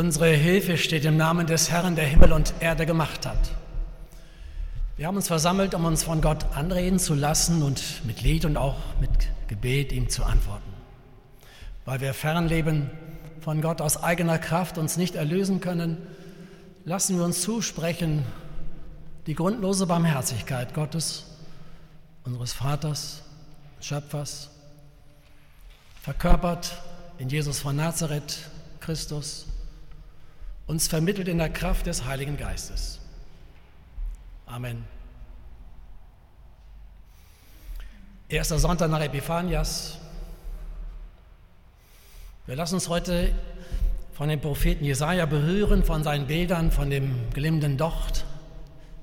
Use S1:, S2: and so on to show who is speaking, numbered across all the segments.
S1: Unsere Hilfe steht im Namen des Herrn, der Himmel und Erde gemacht hat. Wir haben uns versammelt, um uns von Gott anreden zu lassen und mit Lied und auch mit Gebet ihm zu antworten. Weil wir fernleben von Gott aus eigener Kraft uns nicht erlösen können, lassen wir uns zusprechen die grundlose Barmherzigkeit Gottes, unseres Vaters, Schöpfers, verkörpert in Jesus von Nazareth, Christus, uns vermittelt in der Kraft des Heiligen Geistes. Amen. Erster Sonntag nach Epiphanias. Wir lassen uns heute von dem Propheten Jesaja berühren, von seinen Bildern, von dem glimmenden Docht,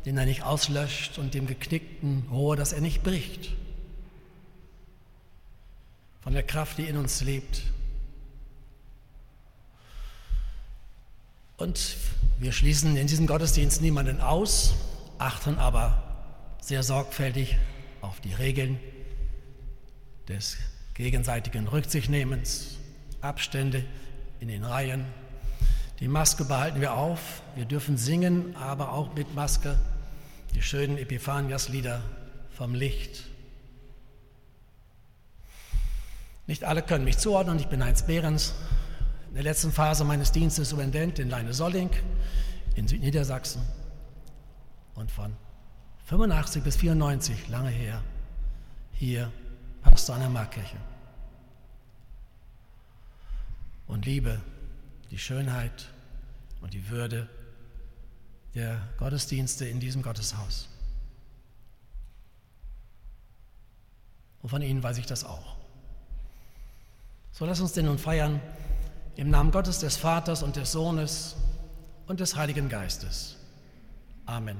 S1: den er nicht auslöscht, und dem geknickten Rohr, das er nicht bricht. Von der Kraft, die in uns lebt. Und wir schließen in diesem Gottesdienst niemanden aus, achten aber sehr sorgfältig auf die Regeln des gegenseitigen Rücksichtnehmens, Abstände in den Reihen. Die Maske behalten wir auf. Wir dürfen singen, aber auch mit Maske die schönen Epiphanias-Lieder vom Licht. Nicht alle können mich zuordnen. Ich bin Heinz Behrens, der letzten Phase meines Dienstes Superintendent in Leine-Solling in Südniedersachsen und von 85 bis 94, lange her, hier Pastor an der Markkirche. Und liebe die Schönheit und die Würde der Gottesdienste in diesem Gotteshaus. Und von Ihnen weiß ich das auch. So lass uns denn nun feiern im Namen Gottes des Vaters und des Sohnes und des Heiligen Geistes. Amen.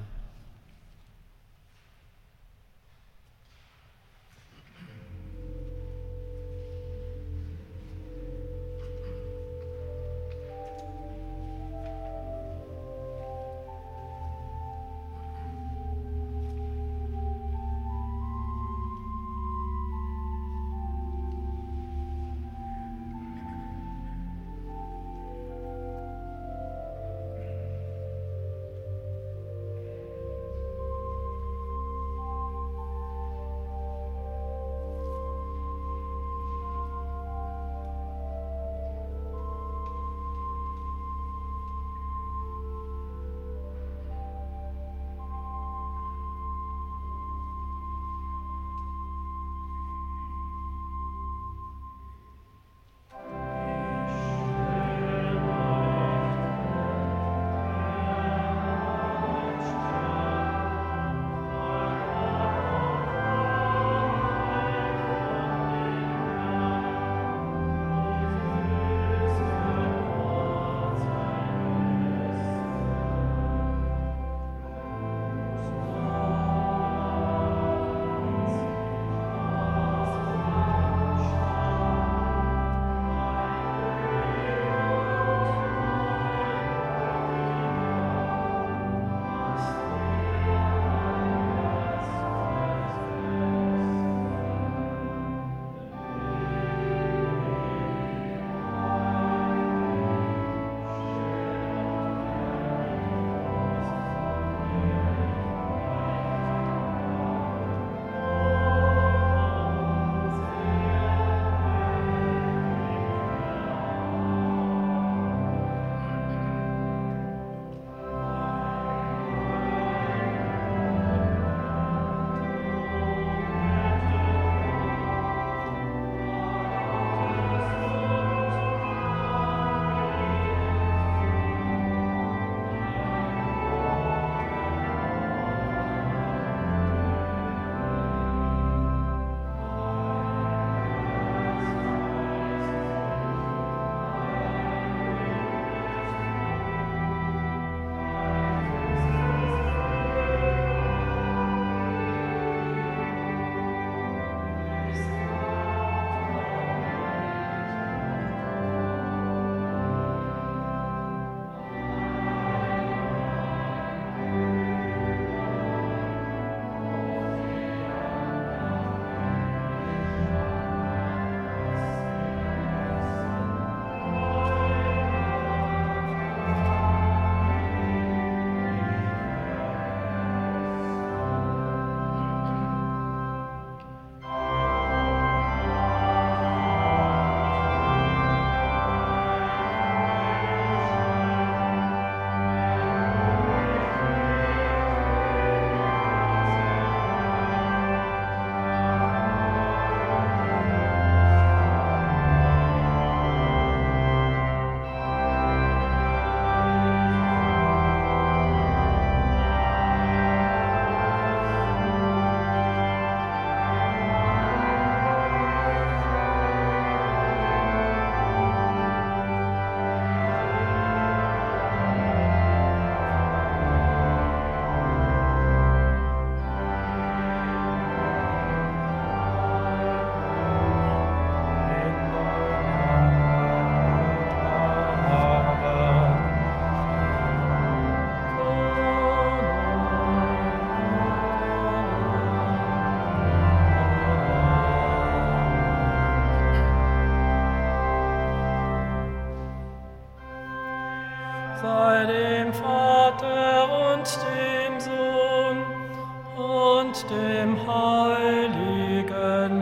S1: und dem Heiligen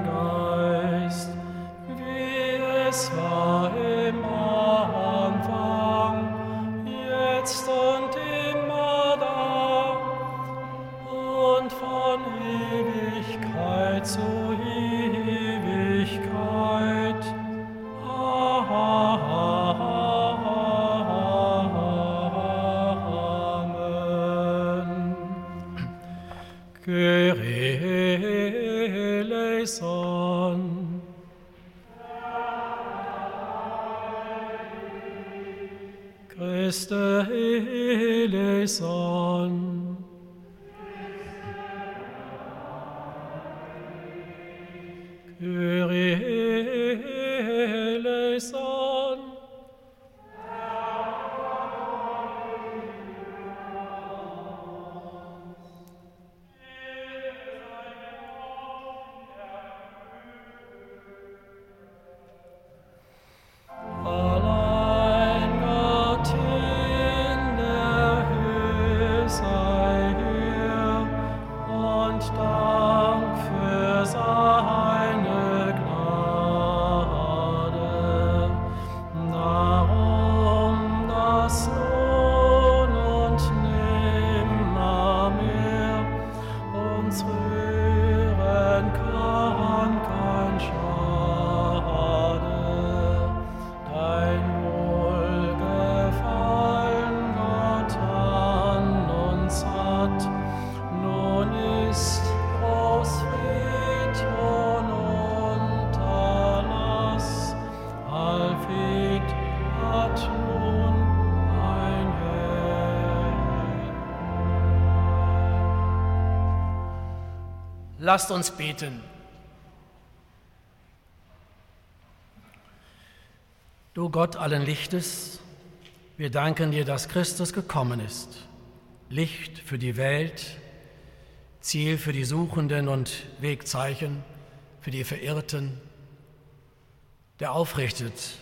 S1: só. Lasst uns beten. Du Gott allen Lichtes, wir danken dir, dass Christus gekommen ist. Licht für die Welt, Ziel für die Suchenden und Wegzeichen für die Verirrten, der aufrichtet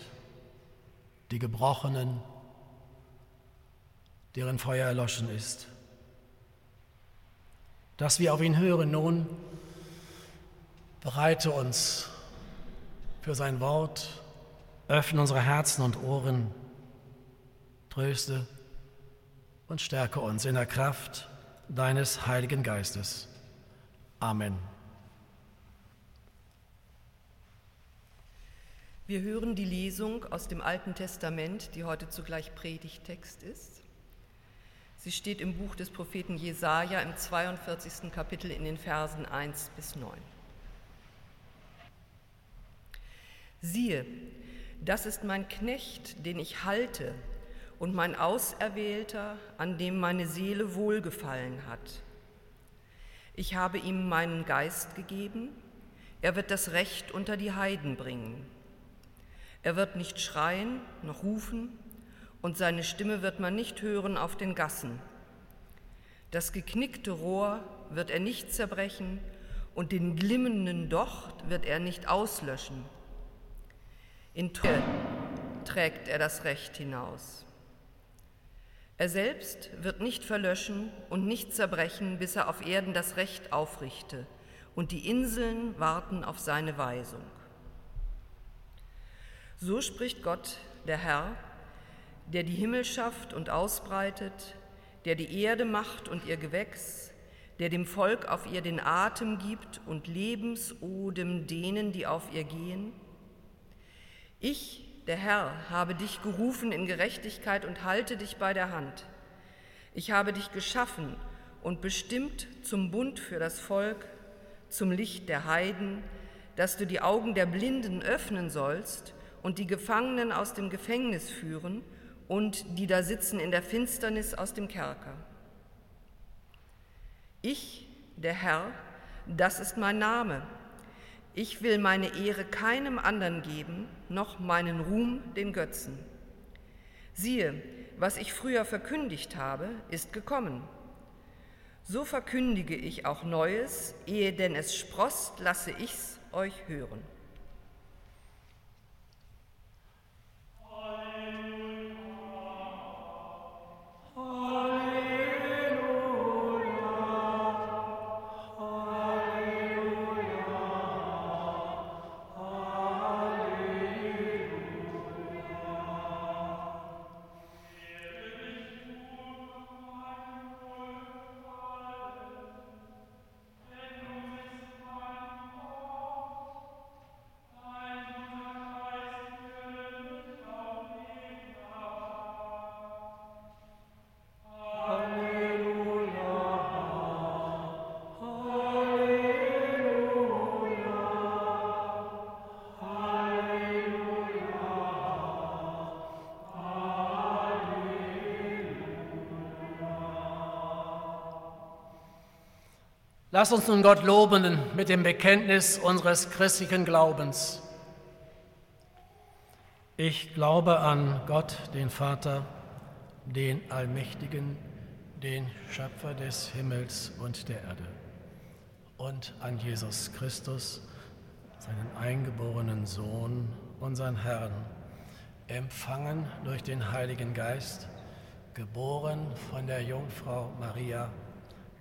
S1: die Gebrochenen, deren Feuer erloschen ist. Dass wir auf ihn hören nun, bereite uns für sein Wort, öffne unsere Herzen und Ohren, tröste und stärke uns in der Kraft deines Heiligen Geistes. Amen.
S2: Wir hören die Lesung aus dem Alten Testament, die heute zugleich Predigtext ist. Sie steht im Buch des Propheten Jesaja im 42. Kapitel in den Versen 1 bis 9. Siehe, das ist mein Knecht, den ich halte, und mein Auserwählter, an dem meine Seele wohlgefallen hat. Ich habe ihm meinen Geist gegeben, er wird das Recht unter die Heiden bringen. Er wird nicht schreien noch rufen, und seine Stimme wird man nicht hören auf den Gassen. Das geknickte Rohr wird er nicht zerbrechen und den glimmenden Docht wird er nicht auslöschen. In Treue trägt er das Recht hinaus. Er selbst wird nicht verlöschen und nicht zerbrechen, bis er auf Erden das Recht aufrichte, und die Inseln warten auf seine Weisung. So spricht Gott, der Herr, der die Himmel schafft und ausbreitet, der die Erde macht und ihr Gewächs, der dem Volk auf ihr den Atem gibt und Lebensodem denen, die auf ihr gehen? Ich, der Herr, habe dich gerufen in Gerechtigkeit und halte dich bei der Hand. Ich habe dich geschaffen und bestimmt zum Bund für das Volk, zum Licht der Heiden, dass du die Augen der Blinden öffnen sollst und die Gefangenen aus dem Gefängnis führen und die da sitzen in der Finsternis aus dem Kerker. Ich, der Herr, das ist mein Name. Ich will meine Ehre keinem anderen geben, noch meinen Ruhm den Götzen. Siehe, was ich früher verkündigt habe, ist gekommen. So verkündige ich auch Neues, ehe denn es sproßt, lasse ich's euch hören.
S1: Lass uns nun Gott loben mit dem Bekenntnis unseres christlichen Glaubens. Ich glaube an Gott, den Vater, den Allmächtigen, den Schöpfer des Himmels und der Erde, und an Jesus Christus, seinen eingeborenen Sohn, unseren Herrn, empfangen durch den Heiligen Geist, geboren von der Jungfrau Maria,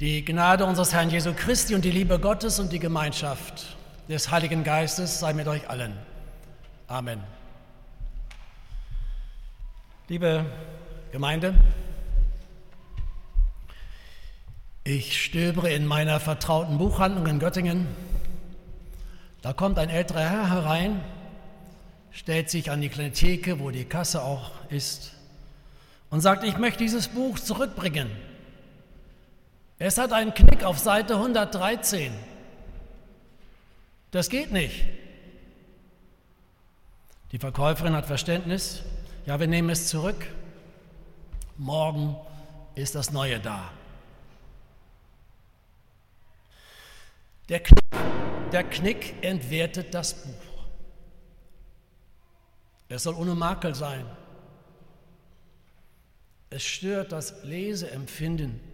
S1: Die Gnade unseres Herrn Jesu Christi und die Liebe Gottes und die Gemeinschaft des Heiligen Geistes sei mit euch allen. Amen. Liebe Gemeinde, ich stöbere in meiner vertrauten Buchhandlung in Göttingen. Da kommt ein älterer Herr herein, stellt sich an die kleine Theke, wo die Kasse auch ist, und sagt, ich möchte dieses Buch zurückbringen. Es hat einen Knick auf Seite 113. Das geht nicht. Die Verkäuferin hat Verständnis. Ja, wir nehmen es zurück. Morgen ist das Neue da. Der Knick, der Knick entwertet das Buch. Es soll ohne Makel sein. Es stört das Leseempfinden.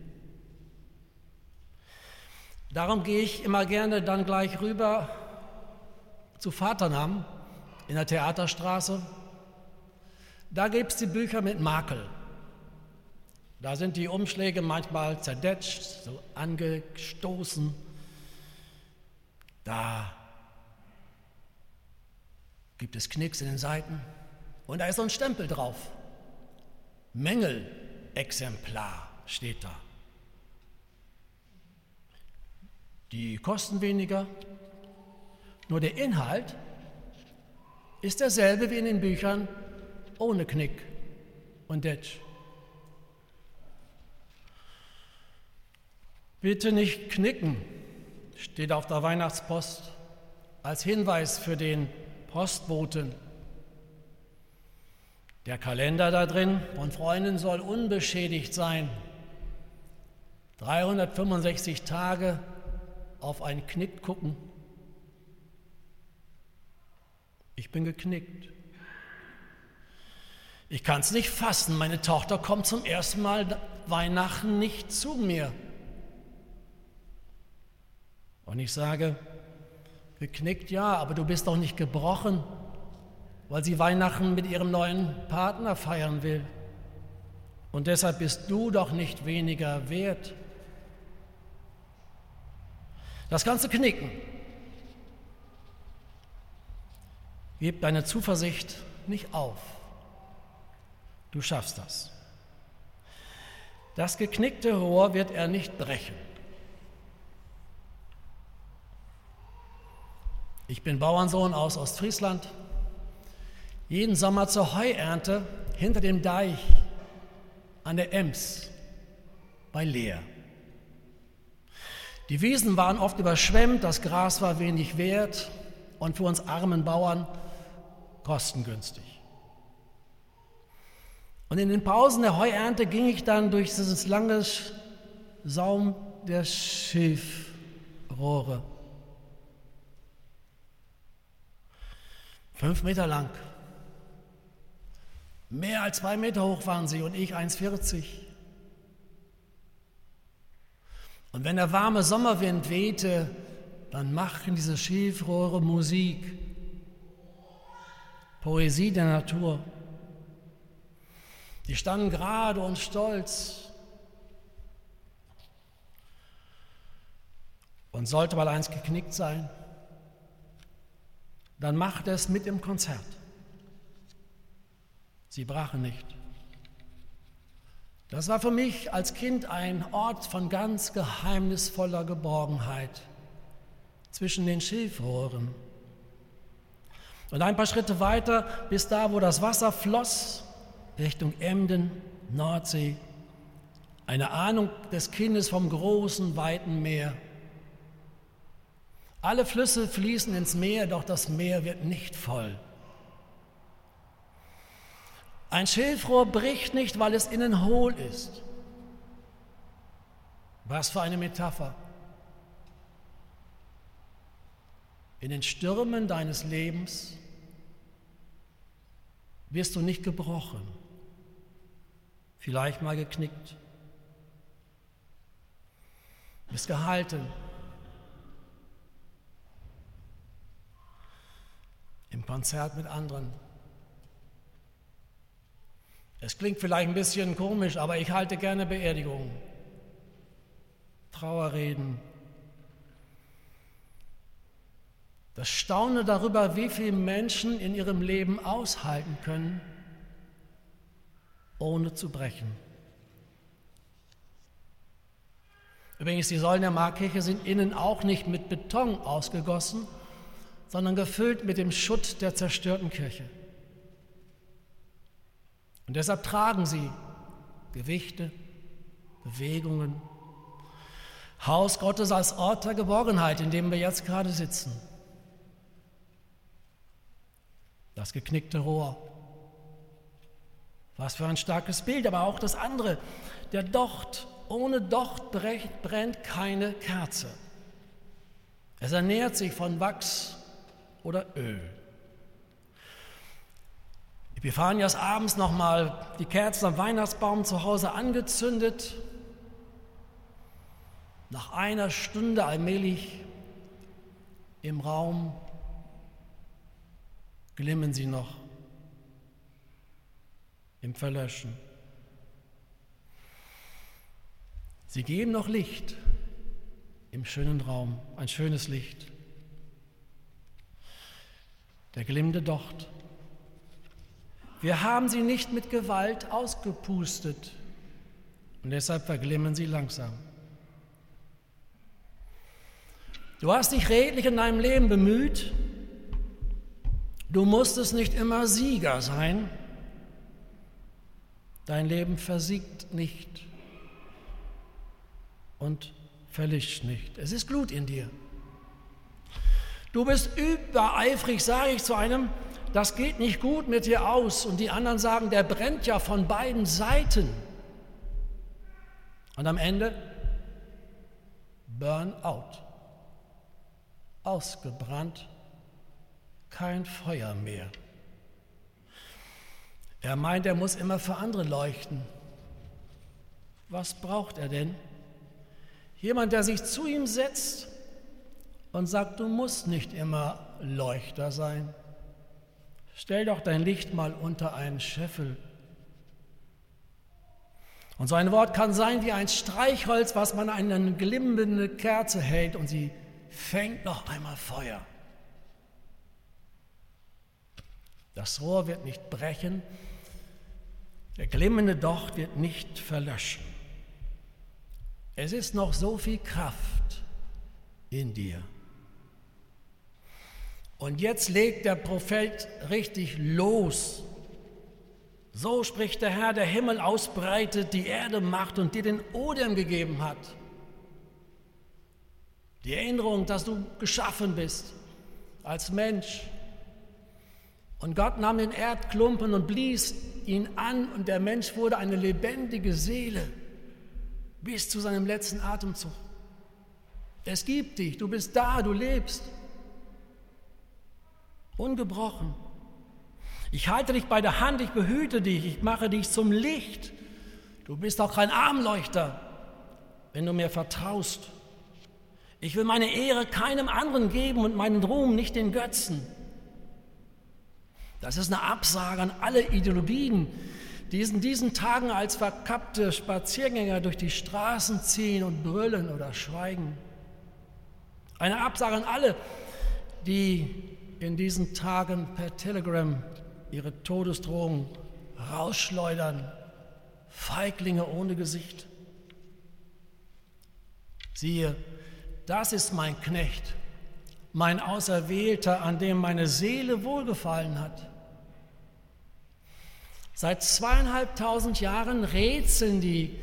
S1: Darum gehe ich immer gerne dann gleich rüber zu Vaternamen in der Theaterstraße. Da gibt es die Bücher mit Makel. Da sind die Umschläge manchmal zerdetscht, so angestoßen. Da gibt es Knicks in den Seiten und da ist so ein Stempel drauf. Mängelexemplar steht da. Die kosten weniger, nur der Inhalt ist derselbe wie in den Büchern ohne Knick und Detsch. Bitte nicht knicken, steht auf der Weihnachtspost als Hinweis für den Postboten. Der Kalender da drin von Freunden soll unbeschädigt sein. 365 Tage auf einen Knick gucken. Ich bin geknickt. Ich kann es nicht fassen, meine Tochter kommt zum ersten Mal Weihnachten nicht zu mir. Und ich sage, geknickt ja, aber du bist doch nicht gebrochen, weil sie Weihnachten mit ihrem neuen Partner feiern will. Und deshalb bist du doch nicht weniger wert. Das ganze Knicken Gib deine Zuversicht nicht auf. Du schaffst das. Das geknickte Rohr wird er nicht brechen. Ich bin Bauernsohn aus Ostfriesland. Jeden Sommer zur Heuernte hinter dem Deich an der Ems bei Leer. Die Wiesen waren oft überschwemmt, das Gras war wenig wert und für uns armen Bauern kostengünstig. Und in den Pausen der Heuernte ging ich dann durch dieses lange Saum der Schilfrohre. Fünf Meter lang. Mehr als zwei Meter hoch waren sie und ich 1,40. Und wenn der warme Sommerwind wehte, dann machten diese Schilfrohre Musik. Poesie der Natur. Die standen gerade und stolz. Und sollte mal eins geknickt sein, dann machte es mit im Konzert. Sie brachen nicht. Das war für mich als Kind ein Ort von ganz geheimnisvoller Geborgenheit zwischen den Schilfrohren und ein paar Schritte weiter bis da, wo das Wasser floss, Richtung Emden, Nordsee. Eine Ahnung des Kindes vom großen, weiten Meer. Alle Flüsse fließen ins Meer, doch das Meer wird nicht voll. Ein Schilfrohr bricht nicht, weil es innen hohl ist. Was für eine Metapher. In den Stürmen deines Lebens wirst du nicht gebrochen, vielleicht mal geknickt, bist gehalten. Im Konzert mit anderen. Es klingt vielleicht ein bisschen komisch, aber ich halte gerne Beerdigungen, Trauerreden, Das Staune darüber, wie viele Menschen in ihrem Leben aushalten können, ohne zu brechen. Übrigens, die Säulen der Markkirche sind innen auch nicht mit Beton ausgegossen, sondern gefüllt mit dem Schutt der zerstörten Kirche. Und deshalb tragen sie Gewichte, Bewegungen, Haus Gottes als Ort der Geborgenheit, in dem wir jetzt gerade sitzen. das geknickte Rohr. Was für ein starkes Bild, aber auch das andere. Der Docht, ohne Docht brennt keine Kerze. Es ernährt sich von Wachs oder Öl. Epiphanias abends nochmal die Kerzen am Weihnachtsbaum zu Hause angezündet. Nach einer Stunde allmählich im Raum glimmen sie noch im Verlöschen. Sie geben noch Licht im schönen Raum, ein schönes Licht. Der glimmende Docht. Wir haben sie nicht mit Gewalt ausgepustet und deshalb verglimmen sie langsam. Du hast dich redlich in deinem Leben bemüht. Du musstest nicht immer Sieger sein. Dein Leben versiegt nicht und verlischt nicht. Es ist Glut in dir. Du bist übereifrig, sage ich zu einem, das geht nicht gut mit dir aus. Und die anderen sagen, der brennt ja von beiden Seiten. Und am Ende Burnout ausgebrannt, kein Feuer mehr. Er meint, er muss immer für andere leuchten. Was braucht er denn? Jemand, der sich zu ihm setzt und sagt, du musst nicht immer Leuchter sein. Stell doch dein Licht mal unter einen Scheffel. Und so ein Wort kann sein wie ein Streichholz, was man an eine glimmende Kerze hält und sie fängt noch einmal Feuer. Das Rohr wird nicht brechen, der glimmende Docht wird nicht verlöschen. Es ist noch so viel Kraft in dir. Und jetzt legt der Prophet richtig los. So spricht der Herr, der Himmel ausbreitet, die Erde macht und dir den Odem gegeben hat. Die Erinnerung, dass du geschaffen bist als Mensch. Und Gott nahm den Erdklumpen und blies ihn an und der Mensch wurde eine lebendige Seele bis zu seinem letzten Atemzug. Es gibt dich, du bist da, du lebst. Ungebrochen. Ich halte dich bei der Hand, ich behüte dich, ich mache dich zum Licht. Du bist auch kein Armleuchter, wenn du mir vertraust. Ich will meine Ehre keinem anderen geben und meinen Ruhm nicht den Götzen. Das ist eine Absage an alle Ideologien, die in diesen Tagen als verkappte Spaziergänger durch die Straßen ziehen und brüllen oder schweigen. Eine Absage an alle, die in diesen Tagen per Telegram ihre Todesdrohungen rausschleudern. Feiglinge ohne Gesicht. Siehe, das ist mein Knecht, mein Auserwählter, an dem meine Seele wohlgefallen hat. Seit zweieinhalbtausend Jahren rätseln die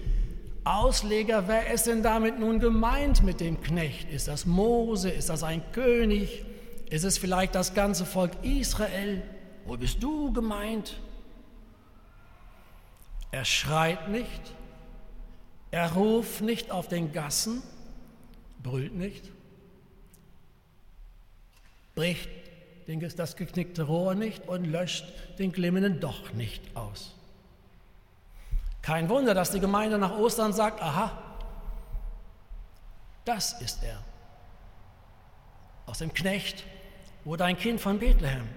S1: Ausleger, wer ist denn damit nun gemeint mit dem Knecht? Ist das Mose? Ist das ein König? Ist es vielleicht das ganze Volk Israel? Wo bist du gemeint? Er schreit nicht, er ruft nicht auf den Gassen, brüllt nicht, bricht das geknickte Rohr nicht und löscht den glimmenden Doch nicht aus. Kein Wunder, dass die Gemeinde nach Ostern sagt, aha, das ist er. Aus dem Knecht wurde ein Kind von Bethlehem.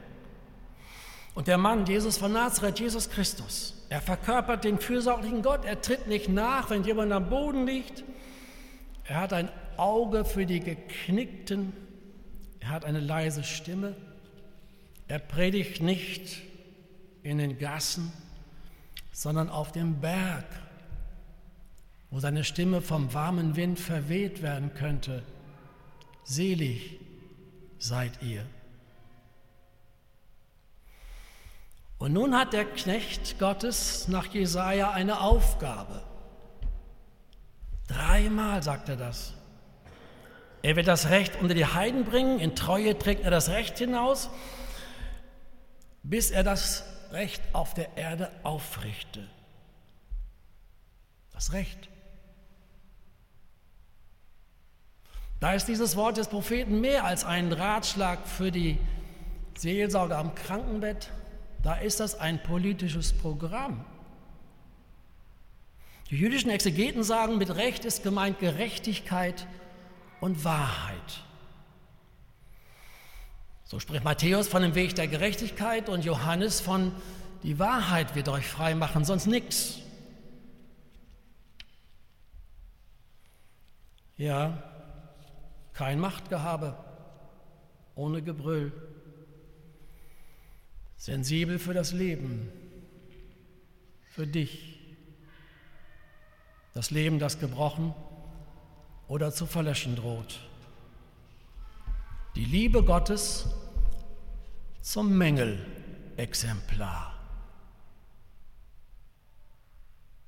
S1: Und der Mann, Jesus von Nazareth, Jesus Christus, er verkörpert den fürsorglichen Gott. Er tritt nicht nach, wenn jemand am Boden liegt. Er hat ein Auge für die Geknickten. Er hat eine leise Stimme. Er predigt nicht in den Gassen, sondern auf dem Berg, wo seine Stimme vom warmen Wind verweht werden könnte. Selig seid ihr. Und nun hat der Knecht Gottes nach Jesaja eine Aufgabe. Dreimal sagt er das. Er wird das Recht unter die Heiden bringen, in Treue trägt er das Recht hinaus, bis er das Recht auf der Erde aufrichte. Das Recht. Da ist dieses Wort des Propheten mehr als ein Ratschlag für die Seelsorge am Krankenbett, da ist das ein politisches Programm. Die jüdischen Exegeten sagen, mit Recht ist gemeint Gerechtigkeit und Wahrheit. So spricht Matthäus von dem Weg der Gerechtigkeit und Johannes von die Wahrheit wird euch frei machen, sonst nichts. Ja, kein Machtgehabe, ohne Gebrüll, sensibel für das Leben, für dich, das Leben, das gebrochen oder zu verlöschen droht. Die Liebe Gottes zum Mängelexemplar.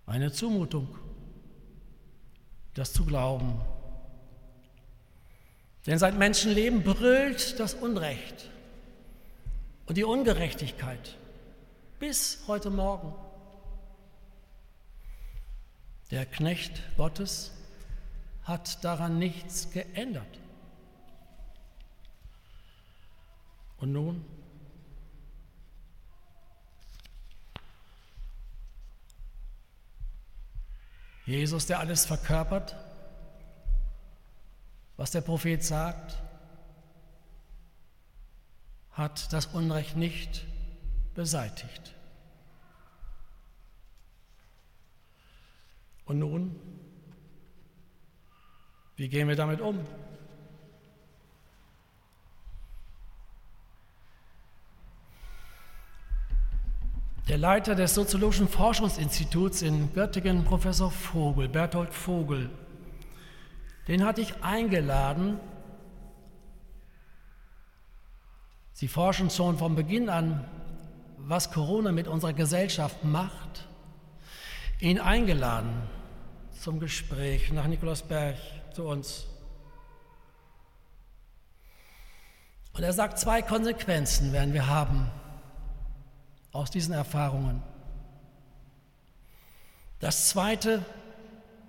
S1: Eine Zumutung, das zu glauben. Denn seit Menschenleben brüllt das Unrecht und die Ungerechtigkeit bis heute Morgen. Der Knecht Gottes hat daran nichts geändert. Und nun? Jesus, der alles verkörpert, was der Prophet sagt, hat das Unrecht nicht beseitigt. Und nun, wie gehen wir damit um? Der Leiter des Soziologischen Forschungsinstituts in Göttingen, Professor Vogel, Berthold Vogel, den hatte ich eingeladen. Sie forschen schon von Beginn an, was Corona mit unserer Gesellschaft macht. Ihn eingeladen zum Gespräch nach Nikolausberg zu uns. Und er sagt, zwei Konsequenzen werden wir haben aus diesen Erfahrungen. Das Zweite,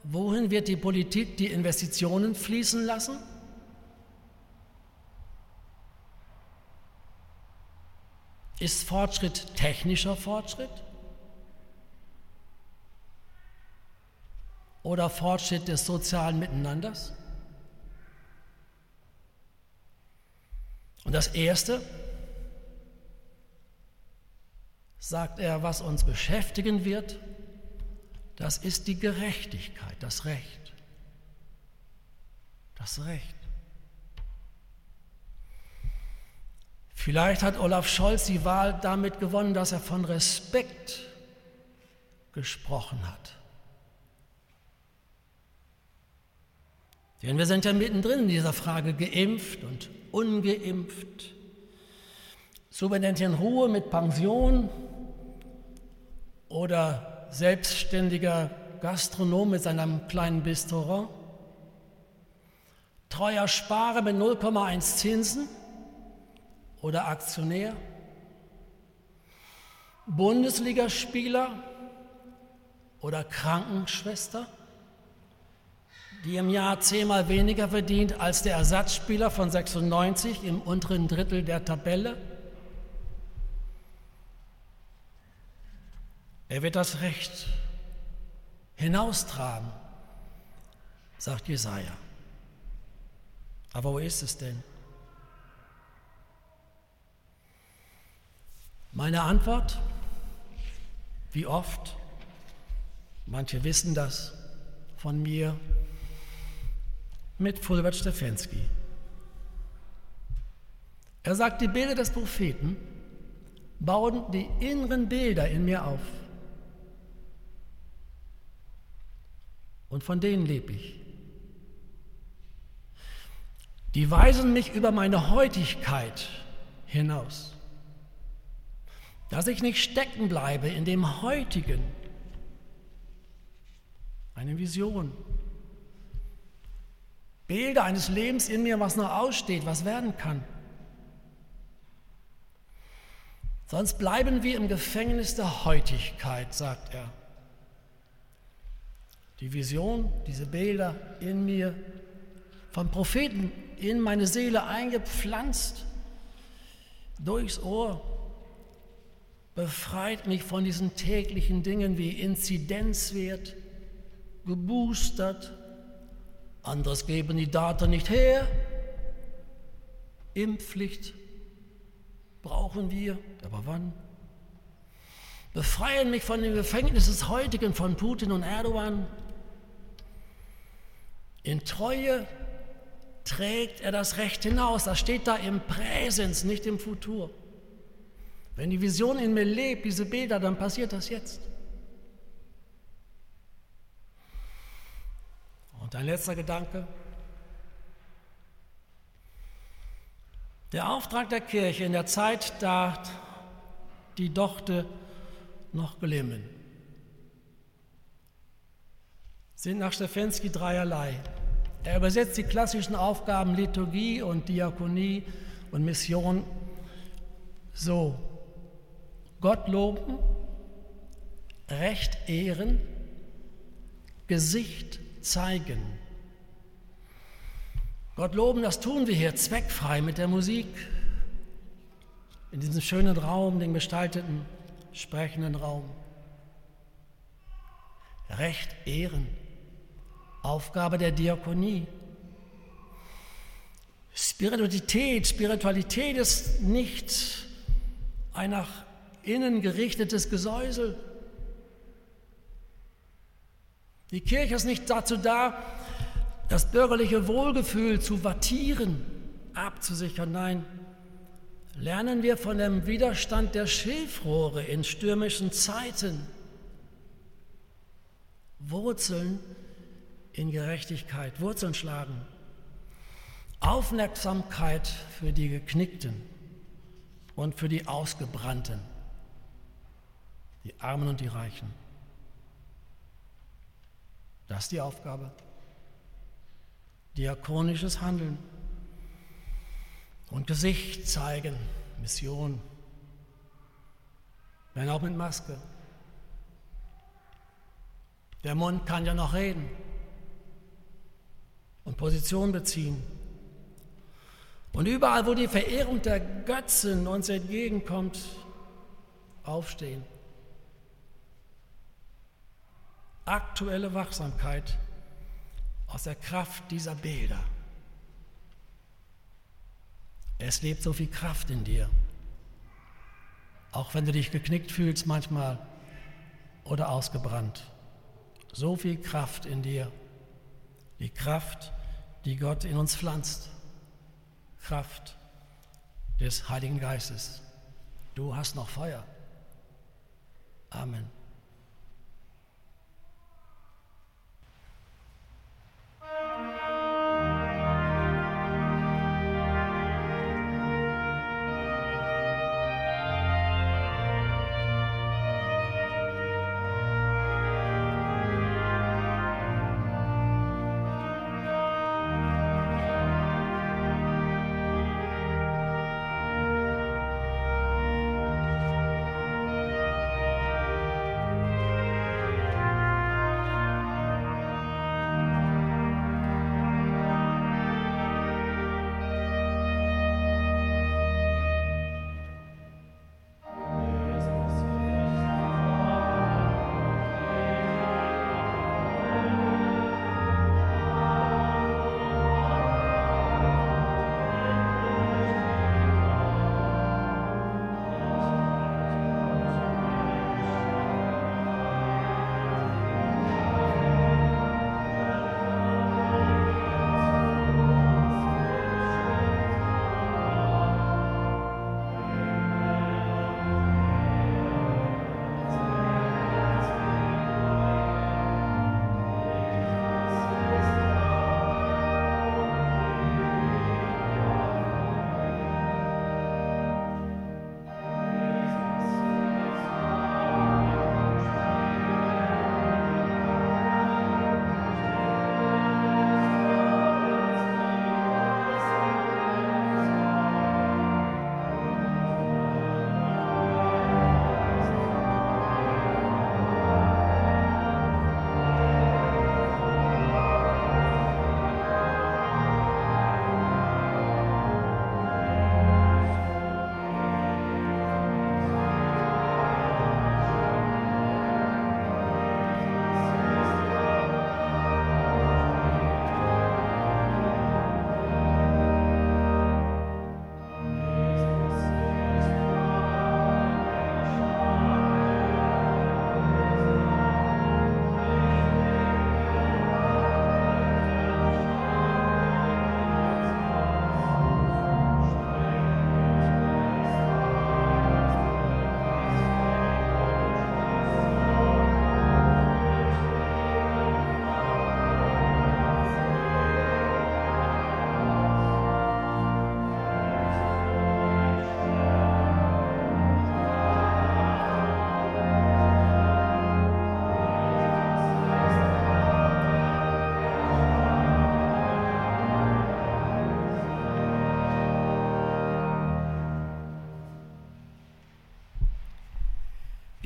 S1: wohin wird die Politik die Investitionen fließen lassen? Ist Fortschritt technischer Fortschritt? Oder Fortschritt des sozialen Miteinanders? Und das Erste, sagt er, was uns beschäftigen wird, das ist die Gerechtigkeit, das Recht. Das Recht. Vielleicht hat Olaf Scholz die Wahl damit gewonnen, dass er von Respekt gesprochen hat. Denn wir sind ja mittendrin in dieser Frage geimpft und ungeimpft. Superintendent Ruhe mit Pension oder selbstständiger Gastronom mit seinem kleinen Bistro, treuer Sparer mit 0,1 Zinsen oder Aktionär, Bundesligaspieler oder Krankenschwester, die im Jahr zehnmal weniger verdient als der Ersatzspieler von 96 im unteren Drittel der Tabelle, Er wird das Recht hinaustragen, sagt Jesaja. Aber wo ist es denn? Meine Antwort, wie oft, manche wissen das von mir, mit Fulbert Stefensky. Er sagt, die Bilder des Propheten bauen die inneren Bilder in mir auf. Und von denen lebe ich. Die weisen mich über meine Heutigkeit hinaus. Dass ich nicht stecken bleibe in dem Heutigen. Eine Vision. Bilder eines Lebens in mir, was noch aussteht, was werden kann. Sonst bleiben wir im Gefängnis der Heutigkeit, sagt er die Vision, diese Bilder in mir vom Propheten in meine Seele eingepflanzt, durchs Ohr, befreit mich von diesen täglichen Dingen wie Inzidenzwert, geboostert, anderes geben die Daten nicht her, Impfpflicht brauchen wir, aber wann? Befreien mich von dem Gefängnis des Heutigen von Putin und Erdogan, In Treue trägt er das Recht hinaus. Das steht da im Präsens, nicht im Futur. Wenn die Vision in mir lebt, diese Bilder, dann passiert das jetzt. Und ein letzter Gedanke. Der Auftrag der Kirche in der Zeit, da die Dochte noch glimmen, sind nach Stefanski dreierlei. Er übersetzt die klassischen Aufgaben Liturgie und Diakonie und Mission so. Gott loben, Recht ehren, Gesicht zeigen. Gott loben, das tun wir hier zweckfrei mit der Musik, in diesem schönen Raum, den gestalteten, sprechenden Raum. Recht ehren, Aufgabe der Diakonie. Spiritualität, Spiritualität ist nicht ein nach innen gerichtetes Gesäusel. Die Kirche ist nicht dazu da, das bürgerliche Wohlgefühl zu wattieren, abzusichern. Nein, lernen wir von dem Widerstand der Schilfrohre in stürmischen Zeiten. Wurzeln in Gerechtigkeit, Wurzeln schlagen. Aufmerksamkeit für die Geknickten und für die Ausgebrannten, die Armen und die Reichen. Das ist die Aufgabe. Diakonisches Handeln und Gesicht zeigen, Mission, wenn auch mit Maske. Der Mund kann ja noch reden und Position beziehen. Und überall, wo die Verehrung der Götzen uns entgegenkommt, aufstehen. Aktuelle Wachsamkeit aus der Kraft dieser Bilder. Es lebt so viel Kraft in dir. Auch wenn du dich geknickt fühlst manchmal oder ausgebrannt. So viel Kraft in dir. Die Kraft, die Gott in uns pflanzt. Kraft des Heiligen Geistes. Du hast noch Feuer. Amen.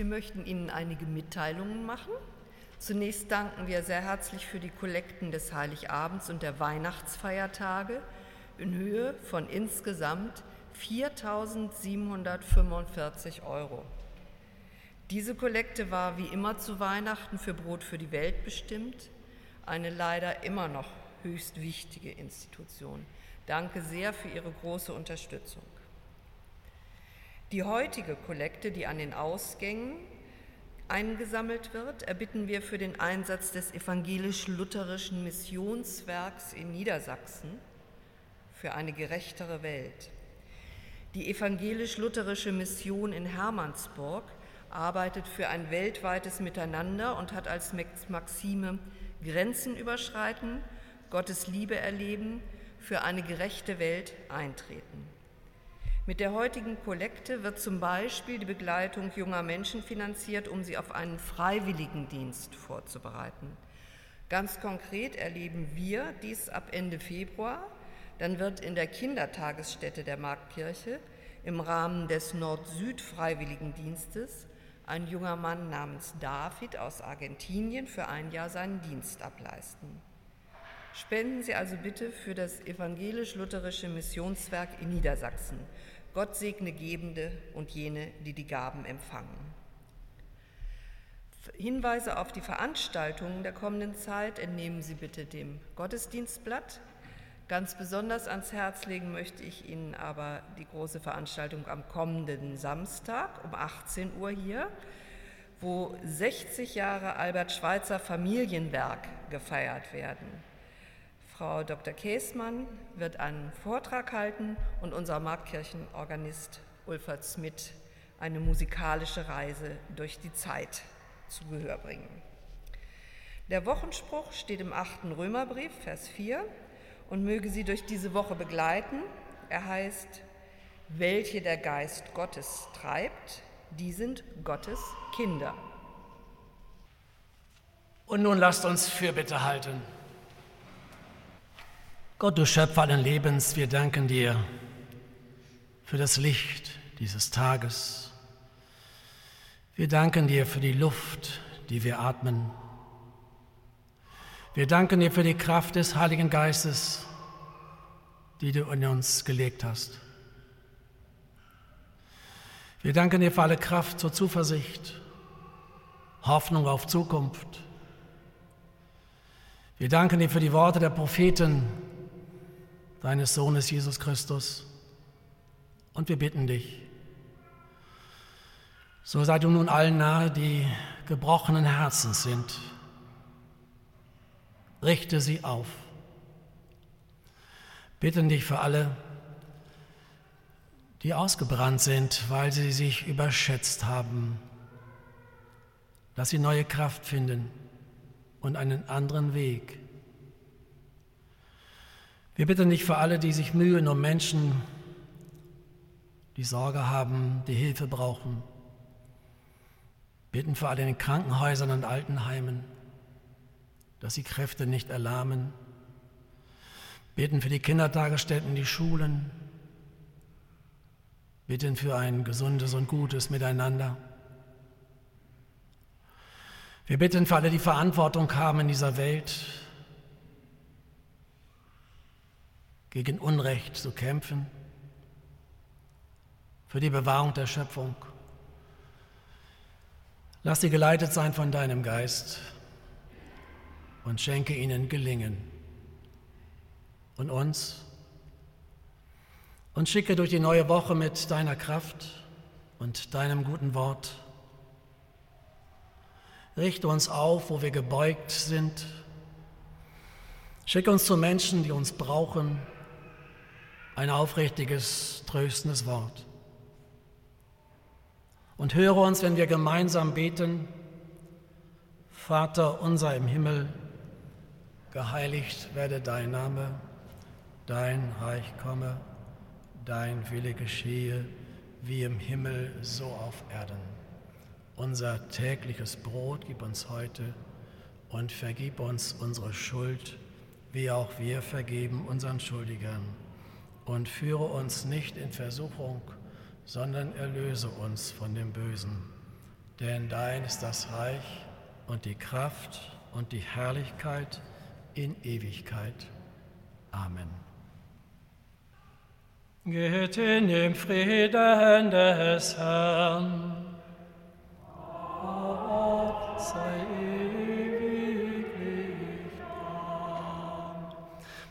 S2: Wir möchten Ihnen einige Mitteilungen machen. Zunächst danken wir sehr herzlich für die Kollekten des Heiligabends und der Weihnachtsfeiertage in Höhe von insgesamt 4.745 Euro. Diese Kollekte war wie immer zu Weihnachten für Brot für die Welt bestimmt, eine leider immer noch höchst wichtige Institution. Danke sehr für Ihre große Unterstützung. Die heutige Kollekte, die an den Ausgängen eingesammelt wird, erbitten wir für den Einsatz des evangelisch-lutherischen Missionswerks in Niedersachsen für eine gerechtere Welt. Die evangelisch-lutherische Mission in Hermannsburg arbeitet für ein weltweites Miteinander und hat als Maxime Grenzen überschreiten, Gottes Liebe erleben, für eine gerechte Welt eintreten. Mit der heutigen Kollekte wird zum Beispiel die Begleitung junger Menschen finanziert, um sie auf einen Freiwilligendienst vorzubereiten. Ganz konkret erleben wir dies ab Ende Februar dann wird in der Kindertagesstätte der Marktkirche im Rahmen des Nord-Süd-Freiwilligendienstes ein junger Mann namens David aus Argentinien für ein Jahr seinen Dienst ableisten. Spenden Sie also bitte für das evangelisch-lutherische Missionswerk in Niedersachsen. Gott segne Gebende und jene, die die Gaben empfangen. Hinweise auf die Veranstaltungen der kommenden Zeit entnehmen Sie bitte dem Gottesdienstblatt Ganz besonders ans Herz legen möchte ich Ihnen aber die große Veranstaltung am kommenden Samstag um 18 Uhr hier, wo 60 Jahre Albert Schweitzer Familienwerk gefeiert werden. Frau Dr. Käßmann wird einen Vortrag halten und unser Marktkirchenorganist Ulfert Smith eine musikalische Reise durch die Zeit zu Gehör bringen. Der Wochenspruch steht im 8. Römerbrief, Vers 4 und möge sie durch diese Woche begleiten. Er heißt, welche der Geist Gottes treibt, die sind Gottes Kinder.
S1: Und nun lasst uns Fürbitte halten. Gott, du Schöpfer allen Lebens, wir danken dir für das Licht dieses Tages. Wir danken dir für die Luft, die wir atmen. Wir danken dir für die Kraft des Heiligen Geistes, die du in uns gelegt hast. Wir danken dir für alle Kraft zur Zuversicht, Hoffnung auf Zukunft. Wir danken dir für die Worte der Propheten deines Sohnes Jesus Christus. Und wir bitten dich, so sei du nun allen nahe, die gebrochenen Herzens sind richte sie auf. Bitten dich für alle, die ausgebrannt sind, weil sie sich überschätzt haben, dass sie neue Kraft finden und einen anderen Weg. Wir bitten dich für alle, die sich mühen um Menschen, die Sorge haben, die Hilfe brauchen. Bitten für alle in Krankenhäusern und Altenheimen dass die Kräfte nicht erlahmen. Beten für die Kindertagesstätten, die Schulen. Beten für ein gesundes und gutes Miteinander. Wir bitten für alle, die Verantwortung haben in dieser Welt, gegen Unrecht zu kämpfen, für die Bewahrung der Schöpfung. Lass sie geleitet sein von deinem Geist und schenke ihnen Gelingen. Und uns? Und schicke durch die neue Woche mit deiner Kraft und deinem guten Wort. Richte uns auf, wo wir gebeugt sind. Schicke uns zu Menschen, die uns brauchen. Ein aufrichtiges, tröstendes Wort. Und höre uns, wenn wir gemeinsam beten. Vater unser im Himmel, geheiligt werde dein Name, dein Reich komme, dein Wille geschehe, wie im Himmel so auf Erden. Unser tägliches Brot gib uns heute und vergib uns unsere Schuld, wie auch wir vergeben unseren Schuldigern. Und führe uns nicht in Versuchung, sondern erlöse uns von dem Bösen. Denn dein ist das Reich und die Kraft und die Herrlichkeit in Ewigkeit. Amen. Geht in dem Frieden des Herrn. Gott sei ewiglich